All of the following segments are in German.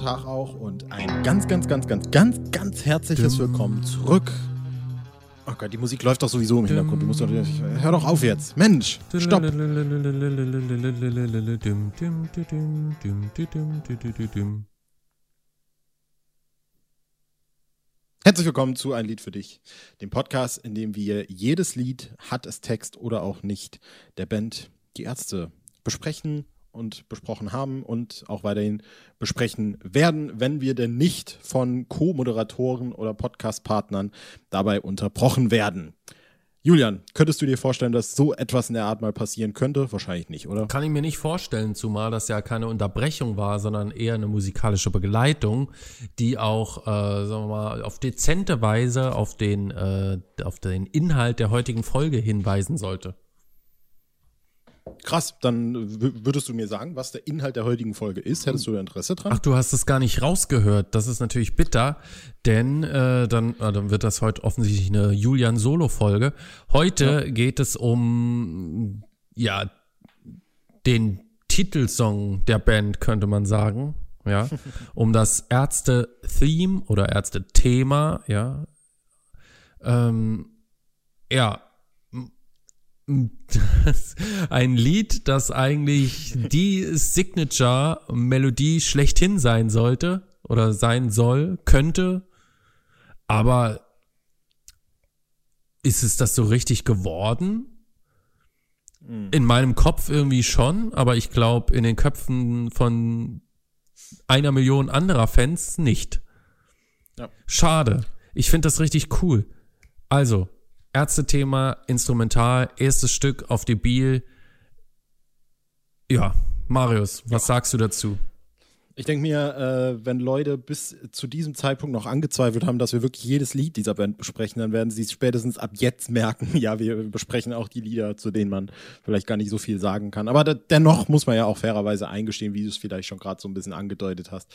Tag auch und ein ganz, ganz, ganz, ganz, ganz, ganz herzliches Willkommen zurück. Oh Gott, die Musik läuft doch sowieso im Hintergrund. Du musst doch, hör doch auf jetzt. Mensch, stopp. Herzlich willkommen zu Ein Lied für dich, dem Podcast, in dem wir jedes Lied, hat es Text oder auch nicht, der Band Die Ärzte besprechen und besprochen haben und auch weiterhin besprechen werden, wenn wir denn nicht von Co-Moderatoren oder Podcast-Partnern dabei unterbrochen werden. Julian, könntest du dir vorstellen, dass so etwas in der Art mal passieren könnte? Wahrscheinlich nicht, oder? Kann ich mir nicht vorstellen, zumal das ja keine Unterbrechung war, sondern eher eine musikalische Begleitung, die auch, äh, sagen wir mal, auf dezente Weise auf den, äh, auf den Inhalt der heutigen Folge hinweisen sollte. Krass, dann würdest du mir sagen, was der Inhalt der heutigen Folge ist? Hättest du Interesse dran? Ach, du hast es gar nicht rausgehört. Das ist natürlich bitter, denn äh, dann, äh, dann wird das heute offensichtlich eine Julian-Solo-Folge. Heute ja. geht es um, ja, den Titelsong der Band, könnte man sagen. Ja, um das Ärzte-Theme oder Ärzte-Thema, ja. Ähm, ja, ein Lied, das eigentlich die Signature-Melodie schlechthin sein sollte oder sein soll, könnte, aber ist es das so richtig geworden? Mhm. In meinem Kopf irgendwie schon, aber ich glaube in den Köpfen von einer Million anderer Fans nicht. Ja. Schade. Ich finde das richtig cool. Also, Ärztethema, Instrumental, erstes Stück auf debil. Ja, Marius, was ja. sagst du dazu? Ich denke mir, äh, wenn Leute bis zu diesem Zeitpunkt noch angezweifelt haben, dass wir wirklich jedes Lied dieser Band besprechen, dann werden sie es spätestens ab jetzt merken. Ja, wir besprechen auch die Lieder, zu denen man vielleicht gar nicht so viel sagen kann. Aber dennoch muss man ja auch fairerweise eingestehen, wie du es vielleicht schon gerade so ein bisschen angedeutet hast.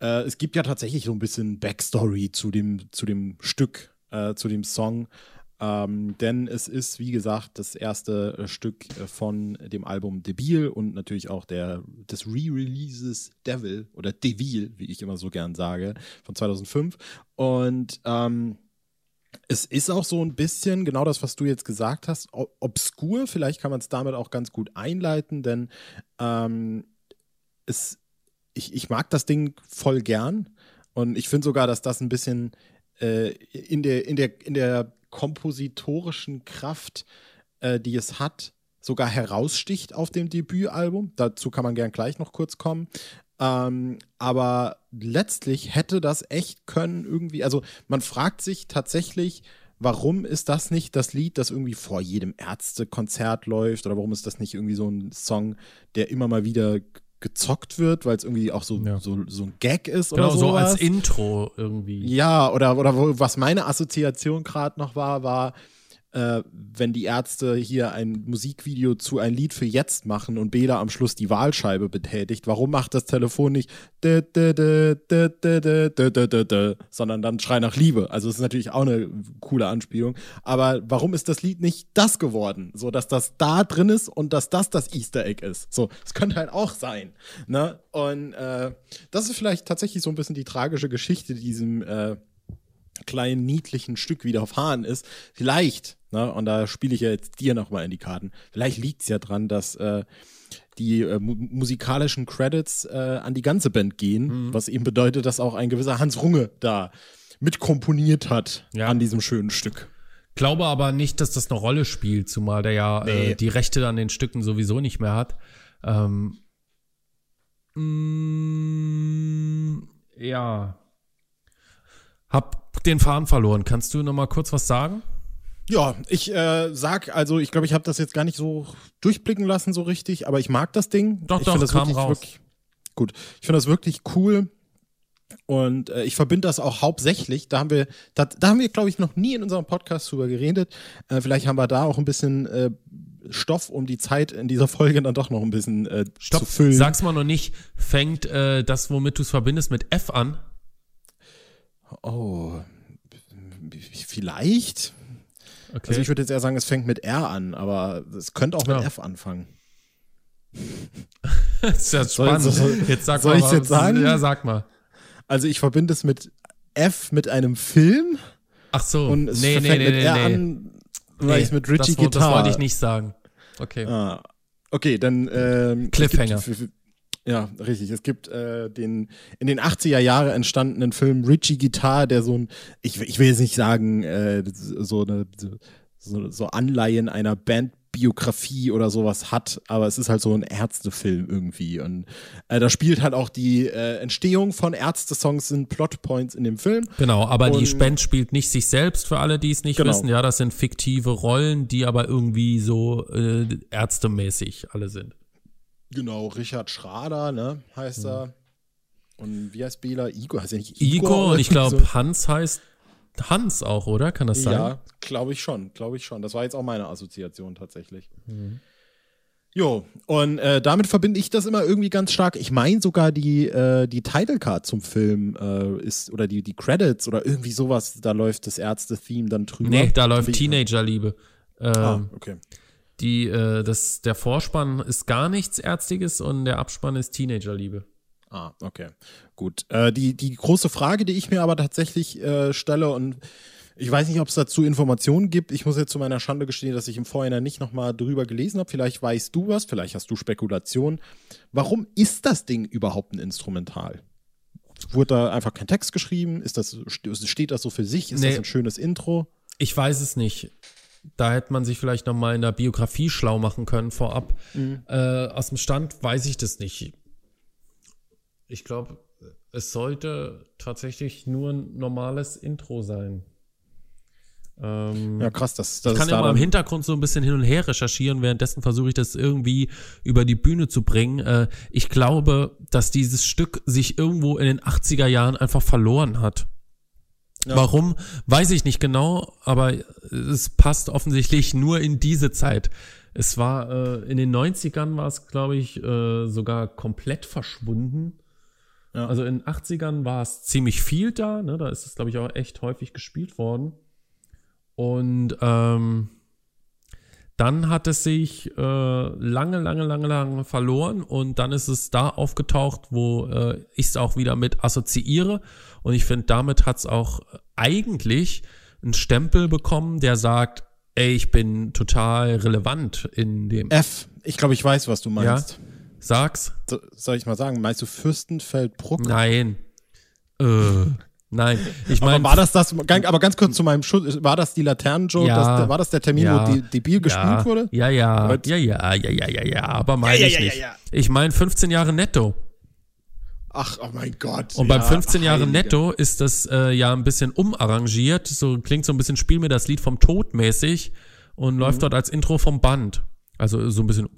Äh, es gibt ja tatsächlich so ein bisschen Backstory zu dem, zu dem Stück, äh, zu dem Song. Ähm, denn es ist, wie gesagt, das erste äh, Stück äh, von dem Album Debil und natürlich auch der, des Re-Releases Devil oder Devil, wie ich immer so gern sage, von 2005. Und ähm, es ist auch so ein bisschen genau das, was du jetzt gesagt hast, obskur. Vielleicht kann man es damit auch ganz gut einleiten, denn ähm, es, ich, ich mag das Ding voll gern. Und ich finde sogar, dass das ein bisschen äh, in, der, in, der, in der kompositorischen Kraft, äh, die es hat, sogar heraussticht auf dem Debütalbum. Dazu kann man gern gleich noch kurz kommen. Ähm, aber letztlich hätte das echt können irgendwie, also man fragt sich tatsächlich, warum ist das nicht das Lied, das irgendwie vor jedem Ärztekonzert läuft oder warum ist das nicht irgendwie so ein Song, der immer mal wieder gezockt wird, weil es irgendwie auch so, ja. so, so ein Gag ist genau, oder so. als Intro irgendwie. Ja, oder, oder wo, was meine Assoziation gerade noch war, war, äh, wenn die Ärzte hier ein Musikvideo zu ein Lied für jetzt machen und Bela am Schluss die Wahlscheibe betätigt, warum macht das Telefon nicht sondern dann Schrei nach Liebe? Also es ist natürlich auch eine coole Anspielung. Aber warum ist das Lied nicht das geworden? So, dass das da drin ist und dass das das Easter Egg ist. So, es könnte halt auch sein. Ne? Und äh, das ist vielleicht tatsächlich so ein bisschen die tragische Geschichte diesem äh, kleinen, niedlichen Stück widerfahren ist. Vielleicht, ne, und da spiele ich ja jetzt dir nochmal in die Karten, vielleicht liegt es ja dran, dass äh, die äh, mu musikalischen Credits äh, an die ganze Band gehen, mhm. was eben bedeutet, dass auch ein gewisser Hans Runge da mitkomponiert hat ja. an diesem schönen Stück. Glaube aber nicht, dass das eine Rolle spielt, zumal der ja äh, nee. die Rechte an den Stücken sowieso nicht mehr hat. Ähm, mm, ja. Hab den Faden verloren. Kannst du noch mal kurz was sagen? Ja, ich äh, sag, also ich glaube, ich habe das jetzt gar nicht so durchblicken lassen so richtig, aber ich mag das Ding. Doch, ich doch, das kam wirklich, raus. Wirklich, gut, ich finde das wirklich cool und äh, ich verbinde das auch hauptsächlich. Da haben wir, da, da haben wir, glaube ich, noch nie in unserem Podcast drüber geredet. Äh, vielleicht haben wir da auch ein bisschen äh, Stoff, um die Zeit in dieser Folge dann doch noch ein bisschen äh, Stopp, zu füllen. Sag's mal noch nicht. Fängt äh, das, womit du es verbindest, mit F an? Oh, vielleicht. Okay. Also ich würde jetzt eher sagen, es fängt mit R an, aber es könnte auch mit ja. F anfangen. das ist ja spannend. Soll, soll, jetzt sag soll mal, ich jetzt sagen? Ja, sag mal. Also ich verbinde es mit F mit einem Film. Ach so. Und es nee, fängt nee, mit nee, R nee. an, weil ich es mit Richie das, Guitar. Das wollte ich nicht sagen. Okay. Ah, okay, dann ähm, Cliffhanger. gibt- ja, richtig. Es gibt äh, den in den 80er Jahre entstandenen Film Richie Guitar, der so ein, ich, ich will jetzt nicht sagen, äh, so eine so, so Anleihen einer Bandbiografie oder sowas hat, aber es ist halt so ein Ärztefilm irgendwie. Und äh, da spielt halt auch die äh, Entstehung von Ärzte-Songs sind Plotpoints in dem Film. Genau, aber die Und- Spend spielt nicht sich selbst, für alle, die es nicht Genau. wissen. Ja, das sind fiktive Rollen, die aber irgendwie so äh, ärztemäßig alle sind. Genau, Richard Schrader, ne, heißt er. Und wie heißt Bela? Igor, heißt er nicht Igor oder und ich glaube, Hans heißt Hans auch, oder? Kann das sein? Ja, glaube ich schon, glaube ich schon. Das war jetzt auch meine Assoziation tatsächlich. Mhm. Jo, und äh, damit verbinde ich das immer irgendwie ganz stark. Ich meine sogar die, äh, die Title Card zum Film äh, ist, oder die, die Credits oder irgendwie sowas, da läuft das Ärzte-Theme dann drüber. Nee, da läuft Teenagerliebe. Ähm, Ah, okay. Die, äh, das, der Vorspann ist gar nichts Ärztiges und der Abspann ist Teenagerliebe. Ah, okay. Gut. Äh, die, die große Frage, die ich mir aber tatsächlich äh, stelle und ich weiß nicht, ob es dazu Informationen gibt. Ich muss jetzt zu meiner Schande gestehen, dass ich im Vorhinein nicht nochmal drüber gelesen habe. Vielleicht weißt du was, vielleicht hast du Spekulationen. Warum ist das Ding überhaupt ein Instrumental? Wurde da einfach kein Text geschrieben? Ist das, steht das so für sich? Ist Nee. das ein schönes Intro? Ich weiß es nicht. Da hätte man sich vielleicht noch mal in der Biografie schlau machen können vorab. Äh, aus dem Stand weiß ich das nicht. Ich glaube, es sollte tatsächlich nur ein normales Intro sein. Ähm, Ja, krass. Das, das ich kann ist ja da mal im Hintergrund so ein bisschen hin und her recherchieren, währenddessen versuche ich das irgendwie über die Bühne zu bringen. Äh, ich glaube, dass dieses Stück sich irgendwo in den 80er Jahren einfach verloren hat. Ja. Warum, weiß ich nicht genau, aber es passt offensichtlich nur in diese Zeit. Es war äh, in den 90ern war es, glaube ich, äh, sogar komplett verschwunden. Ja. Also in den 80ern war es ziemlich viel da, ne? da ist es, glaube ich, auch echt häufig gespielt worden. Und ähm, dann hat es sich äh, lange, lange, lange, lange verloren und dann ist es da aufgetaucht, wo äh, ich es auch wieder mit assoziiere. Und ich finde, damit hat es auch eigentlich einen Stempel bekommen, der sagt, ey, ich bin total relevant in dem. F. Ich glaube, ich weiß, was du meinst. Sag's? So, soll ich mal sagen? Meinst du Fürstenfeldbruck? Nein. Äh, nein. Ich Aber meine, war das das, aber ganz kurz zu meinem Schutz, war das die Laternenjoke? Ja. War das der Termin, Ja. wo die, debil gespielt ja, wurde? Ja, ja, ja, ja, ja, ja, ja, ja, aber meine ich ja, nicht. ja, ja. Ich meine 15 Jahre netto. Ach, oh mein Gott. Und beim ja, 15 Jahre Heilige. netto ist das äh, ja ein bisschen umarrangiert. So klingt so ein bisschen Spiel mir das Lied vom Tod mäßig und Mhm. läuft dort als Intro vom Band. Also so ein bisschen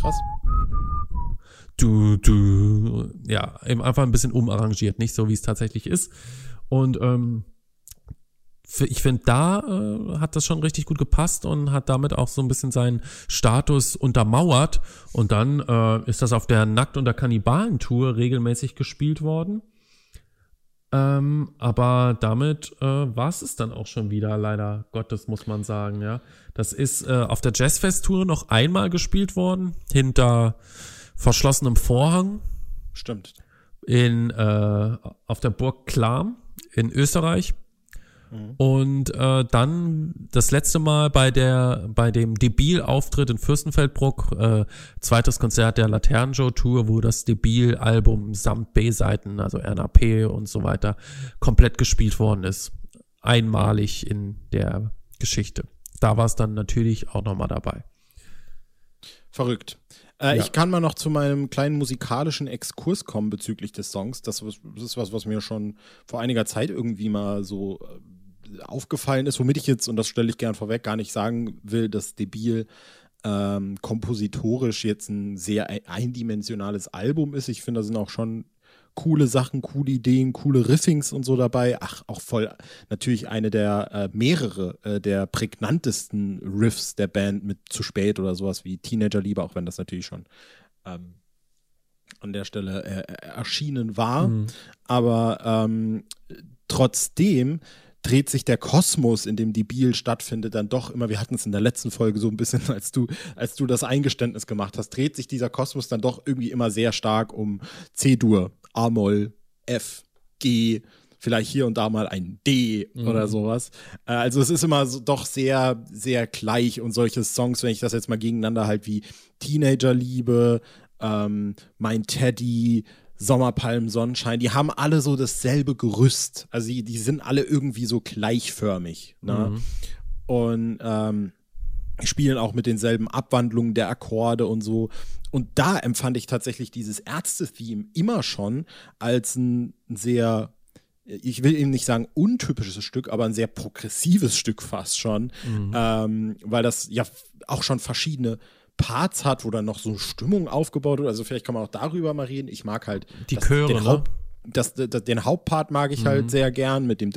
Krass. Du, du, ja, eben einfach ein bisschen umarrangiert, nicht so wie es tatsächlich ist. Und ähm, ich finde, da äh, hat das schon richtig gut gepasst und hat damit auch so ein bisschen seinen Status untermauert. Und dann äh, ist das auf der Nackt- und der Kannibalen-Tour regelmäßig gespielt worden. Ähm, aber damit äh, war es es dann auch schon wieder, leider Gottes, muss man sagen, ja. Das ist äh, auf der Jazzfest-Tour noch einmal gespielt worden, hinter verschlossenem Vorhang Stimmt. in, äh, auf der Burg Klam in Österreich. Und äh, dann das letzte Mal bei der bei dem Debil-Auftritt in Fürstenfeldbruck, äh, zweites Konzert der Laternenjoe-Tour, wo das Debil-Album samt B-Seiten, also RNAP und so weiter, komplett gespielt worden ist. Einmalig in der Geschichte. Da war es dann natürlich auch nochmal dabei. Verrückt. Äh, Ja. Ich kann mal noch zu meinem kleinen musikalischen Exkurs kommen bezüglich des Songs. Das, das ist was, was mir schon vor einiger Zeit irgendwie mal so äh, aufgefallen ist, womit ich jetzt, und das stelle ich gern vorweg, gar nicht sagen will, dass Debil ähm, kompositorisch jetzt ein sehr ein- eindimensionales Album ist. Ich finde, da sind auch schon coole Sachen, coole Ideen, coole Riffings und so dabei. Ach, auch voll natürlich eine der äh, mehrere äh, der prägnantesten Riffs der Band mit zu spät oder sowas wie Teenagerliebe, auch wenn das natürlich schon ähm, an der Stelle äh, erschienen war. Aber ähm, trotzdem dreht sich der Kosmos, in dem die Biel stattfindet, dann doch immer, wir hatten es in der letzten Folge so ein bisschen, als du, als du das Eingeständnis gemacht hast, dreht sich dieser Kosmos dann doch irgendwie immer sehr stark um C-Dur, A-Moll, F, G, vielleicht hier und da mal ein D mhm. oder sowas. Äh, also es ist immer so, doch sehr, sehr gleich und solche Songs, wenn ich das jetzt mal gegeneinander halt wie Teenagerliebe, ähm, Mein Teddy, Sommerpalm, Sonnenschein, die haben alle so dasselbe Gerüst. Also die, die sind alle irgendwie so gleichförmig. Ne? Mhm. Und ähm, spielen auch mit denselben Abwandlungen der Akkorde und so. Und da empfand ich tatsächlich dieses Ärzte-Theme immer schon als ein sehr, ich will eben nicht sagen untypisches Stück, aber ein sehr progressives Stück fast schon, mhm. ähm, weil das ja auch schon verschiedene Parts hat, wo dann noch so Stimmung aufgebaut wird. Also vielleicht kann man auch darüber mal reden. Ich mag halt die das, Chöre, den, ne? Haupt, das, das, den Hauptpart mag ich halt mhm. halt sehr gern mit dem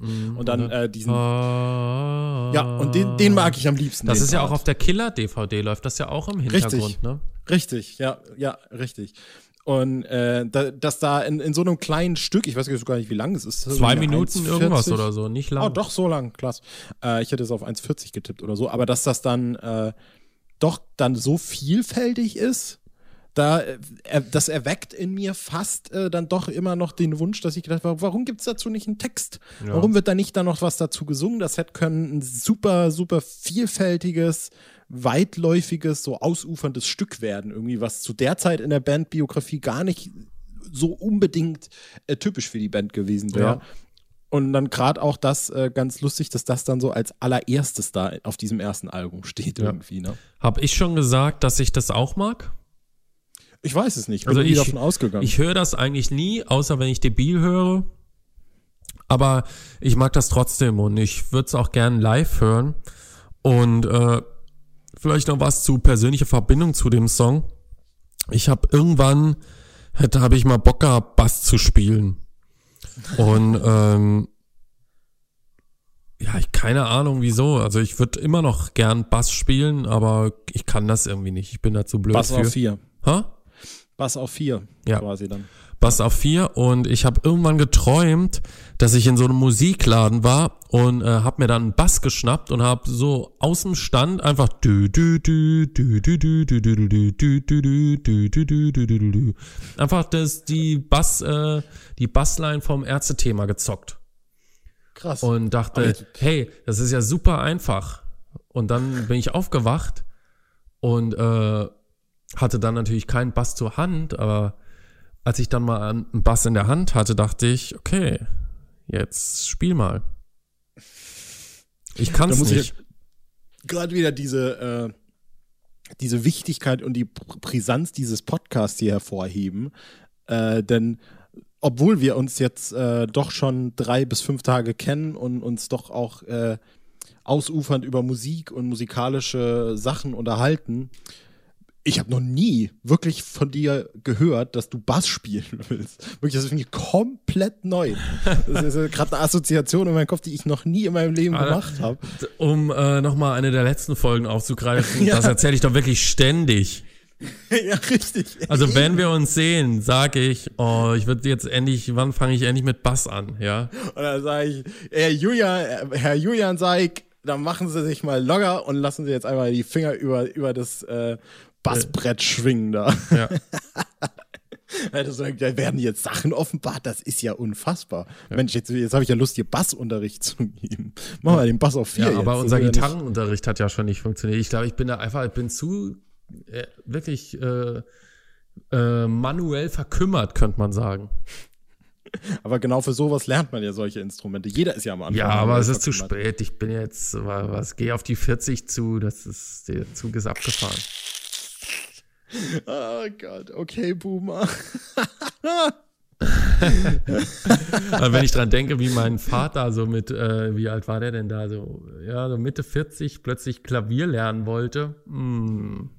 mhm. und dann äh, diesen ah. ja und den, den mag ich am liebsten. Das ist ja auch auf der Killer DVD läuft das ja auch im Hintergrund, richtig. ne? Richtig, ja, ja, richtig. Und äh, da, dass da in, in so einem kleinen Stück, ich weiß gar nicht, wie lang es ist. Zwei Minuten irgendwas oder so, nicht lang. Oh, doch, so lang, klasse. Äh, ich hätte es auf 1,40 getippt oder so, aber dass das dann äh, doch dann so vielfältig ist, da, äh, das erweckt in mir fast äh, dann doch immer noch den Wunsch, dass ich gedacht habe, warum gibt es dazu nicht einen Text? Ja. Warum wird da nicht dann noch was dazu gesungen? Das hätte können ein super, super vielfältiges, weitläufiges, so ausuferndes Stück werden, irgendwie, was zu der Zeit in der Bandbiografie gar nicht so unbedingt äh, typisch für die Band gewesen wäre. Ja. Und dann gerade auch das äh, ganz lustig, dass das dann so als allererstes da auf diesem ersten Album steht ja. irgendwie. Ne? Hab ich schon gesagt, dass ich das auch mag? Ich weiß es nicht. Ich bin also ich, davon ausgegangen. Ich höre das eigentlich nie, außer wenn ich Debil höre. Aber ich mag das trotzdem und ich würde es auch gern live hören. Und äh, vielleicht noch was zu persönlicher Verbindung zu dem Song. Ich habe irgendwann, hätte habe ich mal Bock gehabt, Bass zu spielen. Und ähm, ja, ich keine Ahnung wieso. Also ich würde immer noch gern Bass spielen, aber ich kann das irgendwie nicht. Ich bin da zu blöd Bass für. auf vier. Hä? Bass auf vier ja. quasi dann. Bass auf vier und ich habe irgendwann geträumt, dass ich in so einem Musikladen war und äh, habe mir dann einen Bass geschnappt und habe so aus dem Stand einfach einfach das die Bass äh, die Bassline vom Ärztethema gezockt. Krass. Und dachte, hey, das ist ja super einfach. Und dann bin ich aufgewacht und äh, hatte dann natürlich keinen Bass zur Hand, aber als ich dann mal einen Bass in der Hand hatte, dachte ich, okay, jetzt spiel mal. Ich kann es nicht. Gerade wieder diese, äh, diese Wichtigkeit und die Brisanz dieses Podcasts hier hervorheben. Äh, denn obwohl wir uns jetzt äh, doch schon drei bis fünf Tage kennen und uns doch auch äh, ausufernd über Musik und musikalische Sachen unterhalten, ich habe noch nie wirklich von dir gehört, dass du Bass spielen willst. Wirklich, das ist für mich komplett neu. Das ist gerade eine Assoziation in meinem Kopf, die ich noch nie in meinem Leben gemacht habe. Um äh, nochmal eine der letzten Folgen aufzugreifen, ja. das erzähle ich doch wirklich ständig. ja, richtig. Also wenn wir uns sehen, sage ich, oh, ich würde jetzt endlich, wann fange ich endlich mit Bass an, ja? Und dann sage ich, Herr Julian, Herr Julian Seig, dann machen Sie sich mal locker und lassen Sie jetzt einmal die Finger über, über das äh, Bassbrett schwingen da. Ja. Also, da werden jetzt Sachen offenbart, das ist ja unfassbar. Ja. Mensch, jetzt, jetzt habe ich ja Lust, hier Bassunterricht zu geben. Mach mal den Bass auf vier. Ja, aber jetzt. unser Gitarrenunterricht hat ja schon nicht funktioniert. Ich glaube, ich bin da einfach, ich bin zu äh, wirklich äh, äh, manuell verkümmert, könnte man sagen. Aber genau für sowas lernt man ja solche Instrumente. Jeder ist ja am Anfang. Ja, aber es ist zu spät. Ich bin jetzt, was, gehe auf die 40 zu, das ist, der Zug ist abgefahren. Oh Gott, okay, Boomer. wenn ich dran denke, wie mein Vater so mit, äh, wie alt war der denn da, so, ja, so Mitte 40 plötzlich Klavier lernen wollte. Mm.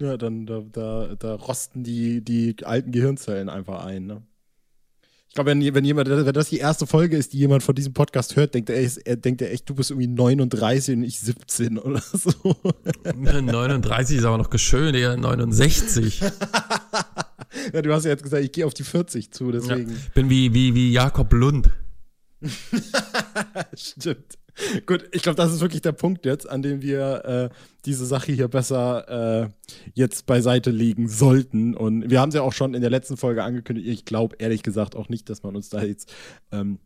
Ja, dann da, da, da rosten die, die alten Gehirnzellen einfach ein, ne? Glaube, wenn, wenn jemand, wenn das die erste Folge ist, die jemand von diesem Podcast hört, denkt er, er denkt er echt, du bist irgendwie 39 und ich 17 oder so. 39 ist aber noch geschönt, eher 69. ja, du hast ja jetzt gesagt, ich gehe auf die 40 zu, deswegen. Ja, bin wie, wie, wie Jakob Lund. Stimmt. Gut, ich glaube, das ist wirklich der Punkt jetzt, an dem wir äh, diese Sache hier besser äh, jetzt beiseite legen sollten. Und wir haben es ja auch schon in der letzten Folge angekündigt. Ich glaube ehrlich gesagt auch nicht, dass man uns da jetzt ähm,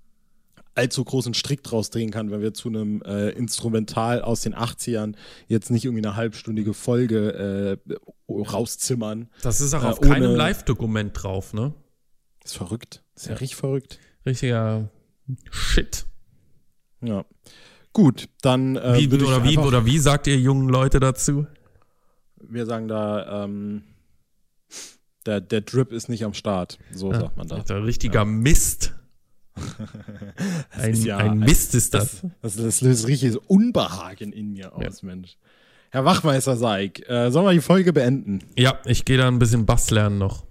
allzu großen Strick draus drehen kann, wenn wir zu einem äh, Instrumental aus den 80ern jetzt nicht irgendwie eine halbstündige Folge äh, rauszimmern. Das ist auch auf keinem Live-Dokument drauf, ne? ist verrückt. ist ja, ja richtig verrückt. Richtiger Shit. Ja. Gut, dann. Äh, wie, oder, wie, oder wie sagt ihr jungen Leute dazu? Wir sagen da, ähm, der, der Drip ist nicht am Start. So ja, sagt man da. Der richtiger ja. Mist. ein, ja, ein, Mist ist das. Das, das, das löst richtig Unbehagen in mir aus, Mensch. Herr Wachmeister Seig, äh, sollen wir die Folge beenden? Ja, ich gehe da ein bisschen Bass lernen noch.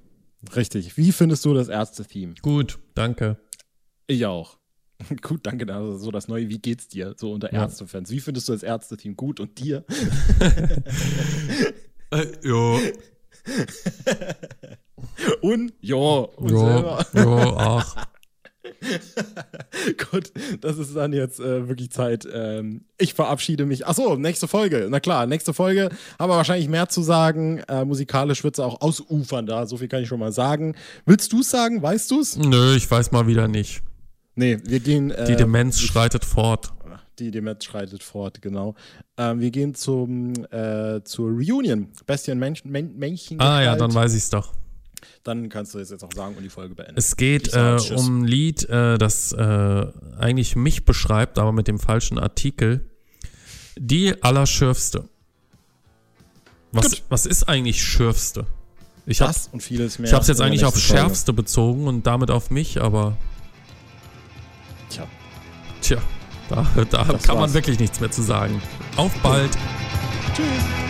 Richtig. Wie findest du das Ärzte-Theme? Gut, danke. Ich auch. Gut, danke. Also so das neue Wie geht's dir? So unter ja. Ärztefans. Wie findest du das Ärzte-Team? Gut und dir? äh, jo. und ja. Und jo, selber. jo, ach. Gut, das ist dann jetzt äh, wirklich Zeit. Ähm, ich verabschiede mich. Achso, nächste Folge. Na klar, nächste Folge haben wir wahrscheinlich mehr zu sagen. Äh, musikalisch wird es auch ausufern da. So viel kann ich schon mal sagen. Willst du es sagen? Weißt du es? Nö, ich weiß mal wieder nicht. Nee, wir gehen. Äh, die Demenz schreitet fort. Die Demenz schreitet fort, genau. Ähm, wir gehen zum, äh, zur Reunion. Bestien Männchen. Männchen ah ja, dann weiß ich es doch. Dann kannst du es jetzt auch sagen und die Folge beenden. Es geht äh, um ein Lied, äh, das äh, eigentlich mich beschreibt, aber mit dem falschen Artikel. Die Allerschürfste. Was, was ist eigentlich Schürfste? Ich das hab, und vieles mehr. Ich habe es jetzt eigentlich auf Schärfste bezogen und damit auf mich, aber. Tja. Da, da kann war's. man wirklich nichts mehr zu sagen. Auf bald. Tschüss.